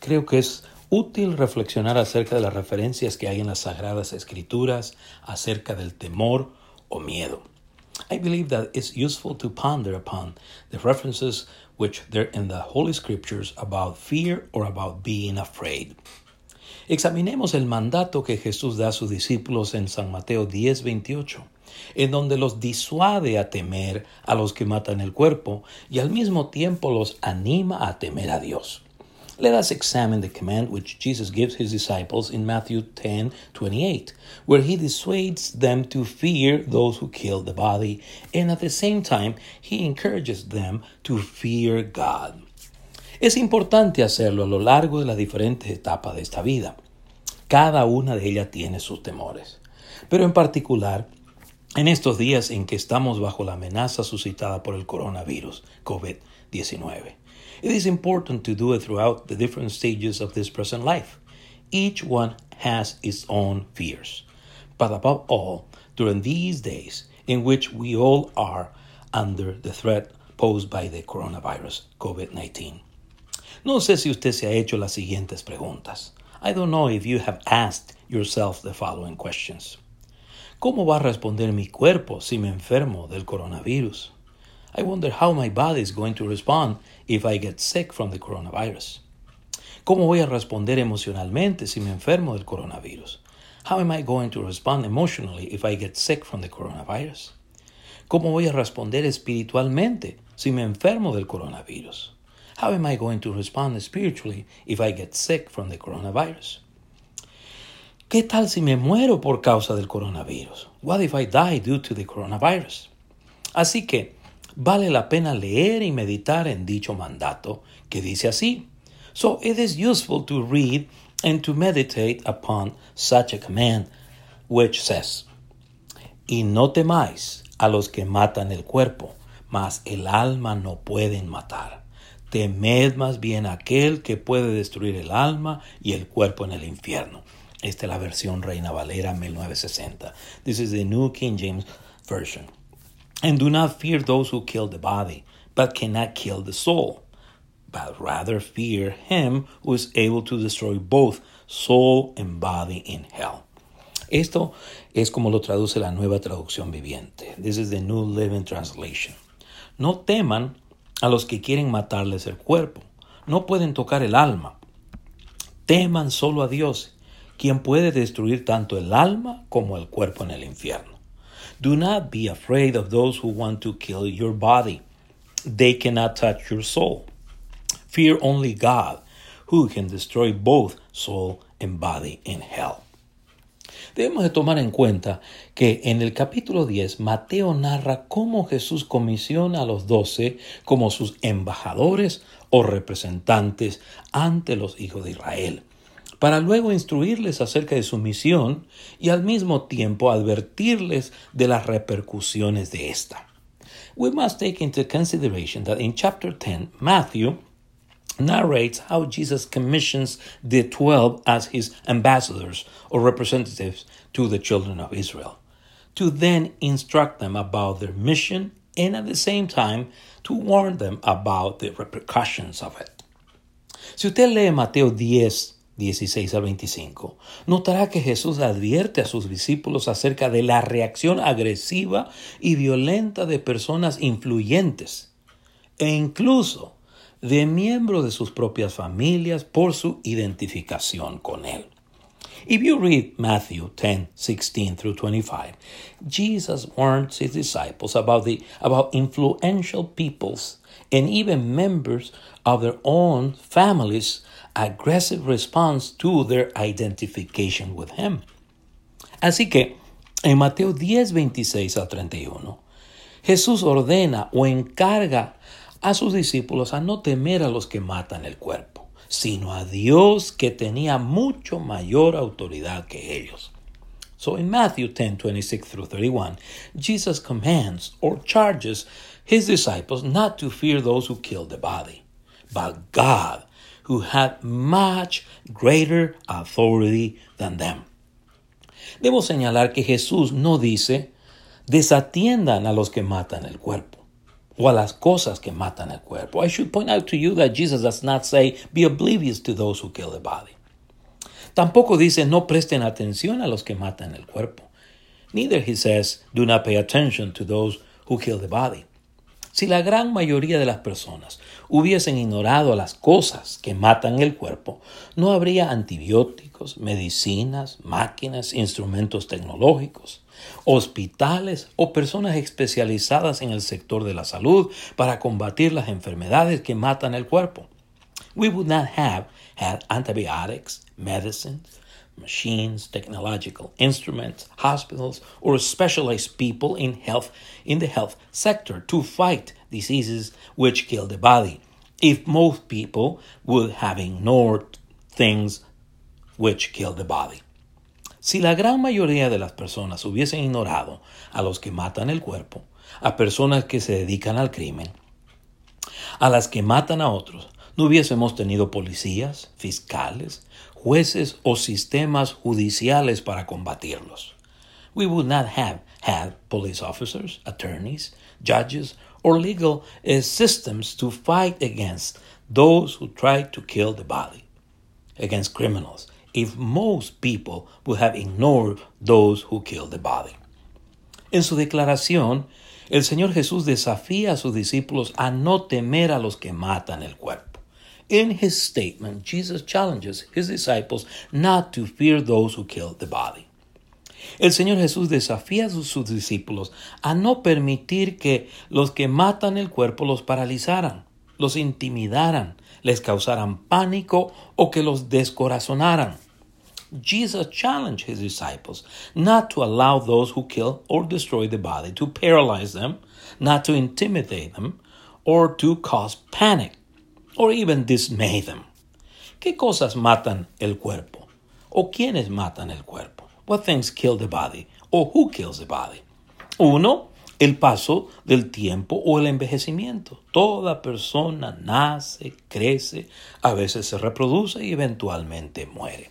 creo que es útil reflexionar acerca de las referencias que hay en las Sagradas Escrituras acerca del temor o miedo. I believe that it's useful to ponder upon the references which there in the Holy Scriptures about fear or about being afraid. Examinemos el mandato que Jesús da a sus discípulos en San Mateo 10, 28, en donde los disuade a temer a los que matan el cuerpo y al mismo tiempo los anima a temer a Dios. Let us examine the command which Jesus gives his disciples in Matthew 10 28, where he dissuades them to fear those who kill the body, and at the same time, he encourages them to fear God. Es importante hacerlo a lo largo de las diferentes etapas de esta vida. Cada una de ellas tiene sus temores. Pero en particular, en estos días en que estamos bajo la amenaza suscitada por el coronavirus, COVID-19. It is important to do it throughout the different stages of this present life. Each one has its own fears. But above all, during these days in which we all are under the threat posed by the coronavirus, COVID-19. No sé si usted se ha hecho las siguientes preguntas. I don't know if you have asked yourself the following questions. ¿Cómo va a responder mi cuerpo si me enfermo del coronavirus? I wonder how my body is going to respond if I get sick from the coronavirus. ¿Cómo voy a responder emocionalmente si me enfermo del coronavirus? How am I going to respond emotionally if I get sick from the coronavirus? ¿Cómo voy a responder espiritualmente si me enfermo del coronavirus? How am I going to respond spiritually if I get sick from the coronavirus? ¿Qué tal si me muero por causa del coronavirus? What if I die due to the coronavirus? Así que, vale la pena leer y meditar en dicho mandato que dice así. So it is useful to read and to meditate upon such a command which says, Y no temáis a los que matan el cuerpo, mas el alma no pueden matar. Temed más bien aquel que puede destruir el alma y el cuerpo en el infierno. Esta es la versión Reina Valera 1960. This is the New King James Version. And do not fear those who kill the body, but cannot kill the soul, but rather fear him who is able to destroy both soul and body in hell. Esto es como lo traduce la nueva traducción viviente. This is the New Living Translation. No teman a los que quieren matarles el cuerpo. No pueden tocar el alma. Teman solo a Dios, quien puede destruir tanto el alma como el cuerpo en el infierno. Do not be afraid of those who want to kill your body. They cannot touch your soul. Fear only God, who can destroy both soul and body in hell. Debemos de tomar en cuenta que en el capítulo 10 Mateo narra cómo Jesús comisiona a los doce como sus embajadores o representantes ante los hijos de Israel para luego instruirles acerca de su misión y al mismo tiempo advertirles de las repercusiones de esta. We must take into consideration that in chapter 10, Matthew narrates how Jesus commissions the twelve as his ambassadors or representatives to the children of Israel, to then instruct them about their mission and at the same time to warn them about the repercussions of it. Si usted lee Mateo 10, 16 al 25, notará que Jesús advierte a sus discípulos acerca de la reacción agresiva y violenta de personas influyentes e incluso de miembros de sus propias familias por su identificación con Él. If you read Matthew 10, 16 through 25, Jesus warns his disciples about, the, about influential peoples and even members of their own families aggressive response to their identification with him. Así que en Mateo 10, 26 al 31, Jesús ordena o encarga a sus discípulos a no temer a los que matan el cuerpo, sino a Dios que tenía mucho mayor autoridad que ellos. So in Matthew 10, 26 through 31, Jesus commands or charges his disciples not to fear those who kill the body, but God who had much greater authority than them. Debo señalar que Jesús no dice desatiendan a los que matan el cuerpo. O a las cosas que matan el cuerpo. I should point out to you that Jesus does not say, be oblivious to those who kill the body. Tampoco dice, no presten atención a los que matan el cuerpo. Neither he says, do not pay attention to those who kill the body. Si la gran mayoría de las personas hubiesen ignorado las cosas que matan el cuerpo, no habría antibióticos, medicinas, máquinas, instrumentos tecnológicos, hospitales o personas especializadas en el sector de la salud para combatir las enfermedades que matan el cuerpo. We would not have had antibiotics, medicines, machines, technological instruments, hospitals, or specialized people in health in the health sector to fight diseases which kill the body. If most people would have ignored things which kill the body. Si la gran mayoría de las personas hubiesen ignorado a los que matan el cuerpo, a personas que se dedican al crimen, a las que matan a otros, no hubiésemos tenido policías, fiscales, jueces o sistemas judiciales para combatirlos. We would not have had police officers, attorneys, judges, or legal systems to fight against those who try to kill the body, against criminals, if most people would have ignored those who kill the body. En su declaración, el Señor Jesús desafía a sus discípulos a no temer a los que matan el cuerpo. In his statement, Jesus challenges his disciples not to fear those who kill the body. El Señor Jesús desafía a sus discípulos a no permitir que los que matan el cuerpo los paralizaran, los intimidaran, les causaran pánico o que los descorazonaran. Jesus challenged his disciples not to allow those who kill or destroy the body to paralyze them, not to intimidate them, or to cause panic or even dismay them. ¿Qué cosas matan el cuerpo? ¿O quiénes matan el cuerpo? What things kill the body? ¿O who kills the body? Uno, el paso del tiempo o el envejecimiento. Toda persona nace, crece, a veces se reproduce y eventualmente muere.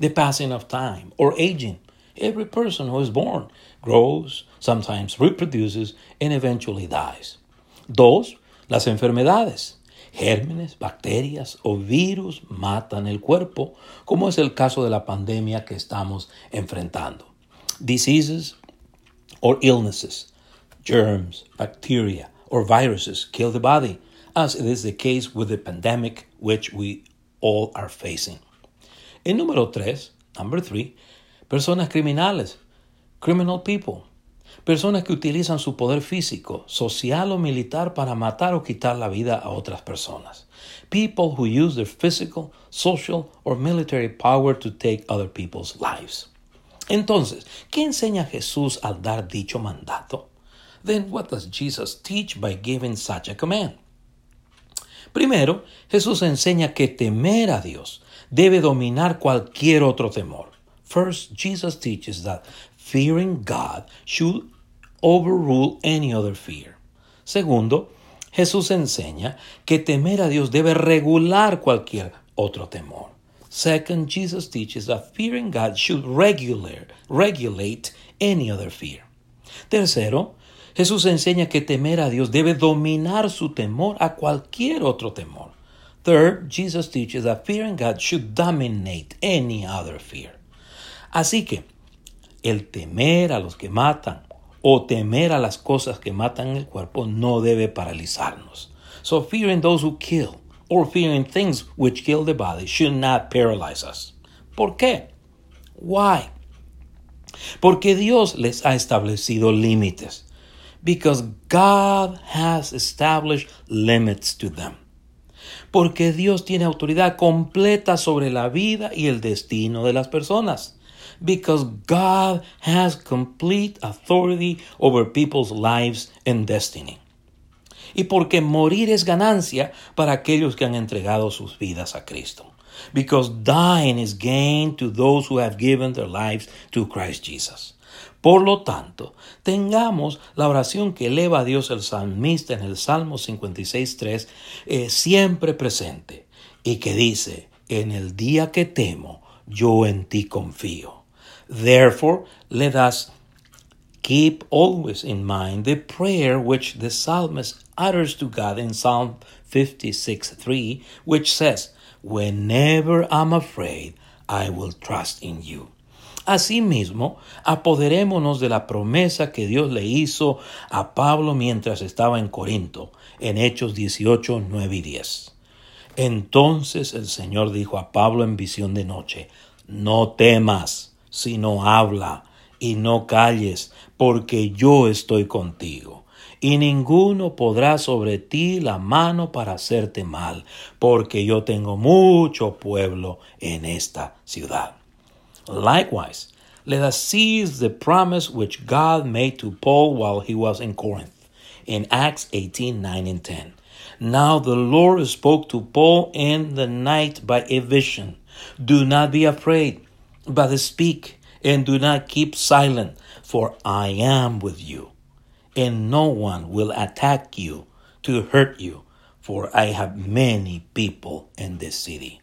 The passing of time or aging. Every person who is born grows, sometimes reproduces, and eventually dies. Dos, las enfermedades. Gérmenes, bacterias o virus matan el cuerpo, como es el caso de la pandemia que estamos enfrentando. Diseases or illnesses, germs, bacteria, or viruses kill the body, as it is the case with the pandemic which we all are facing. En número tres, number three, personas criminales, criminal people. Personas que utilizan su poder físico, social o militar para matar o quitar la vida a otras personas. People who use their physical, social or military power to take other people's lives. Entonces, ¿qué enseña Jesús al dar dicho mandato? Then what does Jesus teach by giving such a command? Primero, Jesús enseña que temer a Dios debe dominar cualquier otro temor. First, Jesus teaches that fearing God should overrule any other fear. Segundo, Jesús enseña que temer a Dios debe regular cualquier otro temor. Second, Jesus teaches that fearing God should regulate, any other fear. Tercero, Jesús enseña que temer a Dios debe dominar su temor a cualquier otro temor. Third, Jesus teaches that fearing God should dominate any other fear. Así que el temer a los que matan o temer a las cosas que matan el cuerpo no debe paralizarnos. So fearing those who kill or fearing things which kill the body should not paralyze us. ¿Por qué? Why? Porque Dios les ha establecido límites. Because God has established limits to them. Porque Dios tiene autoridad completa sobre la vida y el destino de las personas because God has complete authority over people's lives and destiny. Y porque morir es ganancia para aquellos que han entregado sus vidas a Cristo. Because dying is gain to those who have given their lives to Christ Jesus. Por lo tanto, tengamos la oración que eleva a Dios el salmista en el Salmo 56.3 eh, siempre presente y que dice, en el día que temo, yo en ti confío. Therefore, let us keep always in mind the prayer which the psalmist utters to God in Psalm 56 3, which says, Whenever I'm afraid, I will trust in you. Asimismo, apoderémonos de la promesa que Dios le hizo a Pablo mientras estaba en Corinto, en Hechos 18, 9 y 10. Entonces el Señor dijo a Pablo en visión de noche, No temas, sino habla, y no calles, porque yo estoy contigo. Y ninguno podrá sobre ti la mano para hacerte mal, porque yo tengo mucho pueblo en esta ciudad. Likewise, let us seize the promise which God made to Paul while he was in Corinth. In Acts 18 9 and 10. Now the Lord spoke to Paul in the night by a vision. Do not be afraid, but speak, and do not keep silent, for I am with you. And no one will attack you to hurt you, for I have many people in this city.